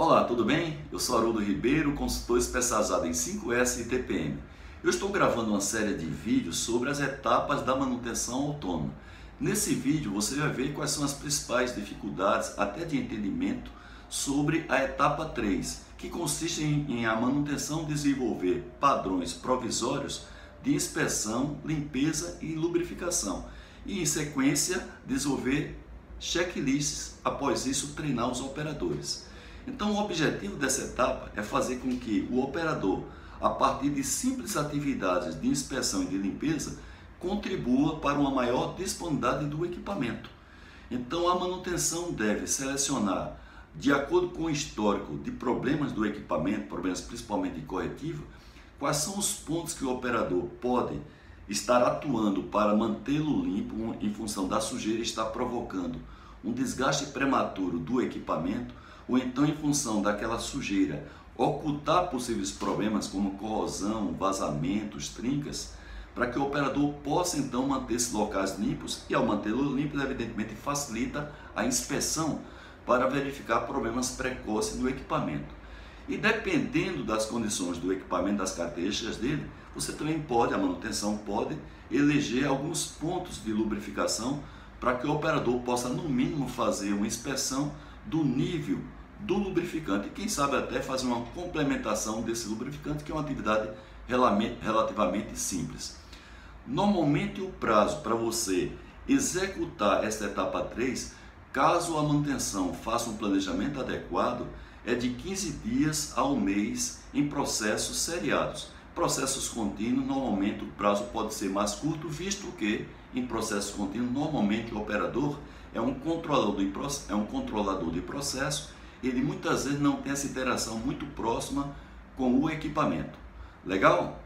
Olá, tudo bem? Eu sou Haroldo Ribeiro, consultor especializado em 5S e TPM. Eu estou gravando uma série de vídeos sobre as etapas da manutenção autônoma. Nesse vídeo você vai ver quais são as principais dificuldades, até de entendimento, sobre a etapa 3, que consiste em, em a manutenção desenvolver padrões provisórios de inspeção, limpeza e lubrificação. E em sequência, desenvolver checklists, após isso treinar os operadores. Então, o objetivo dessa etapa é fazer com que o operador, a partir de simples atividades de inspeção e de limpeza, contribua para uma maior disponibilidade do equipamento. Então, a manutenção deve selecionar, de acordo com o histórico de problemas do equipamento, problemas principalmente de corretivo, quais são os pontos que o operador pode estar atuando para mantê-lo limpo em função da sujeira estar provocando um desgaste prematuro do equipamento ou então em função daquela sujeira ocultar possíveis problemas como corrosão, vazamentos, trincas, para que o operador possa então manter esses locais limpos e ao mantê-los limpos, evidentemente facilita a inspeção para verificar problemas precoces no equipamento. E dependendo das condições do equipamento, das características dele, você também pode, a manutenção pode eleger alguns pontos de lubrificação para que o operador possa no mínimo fazer uma inspeção do nível do lubrificante e quem sabe até fazer uma complementação desse lubrificante, que é uma atividade relativamente simples. Normalmente o prazo para você executar esta etapa 3, caso a manutenção faça um planejamento adequado, é de 15 dias a um mês em processos seriados. Processos contínuos, normalmente o prazo pode ser mais curto, visto que em processos contínuos, normalmente o operador é um controlador de, é um controlador de processo ele muitas vezes não tem essa interação muito próxima com o equipamento. Legal?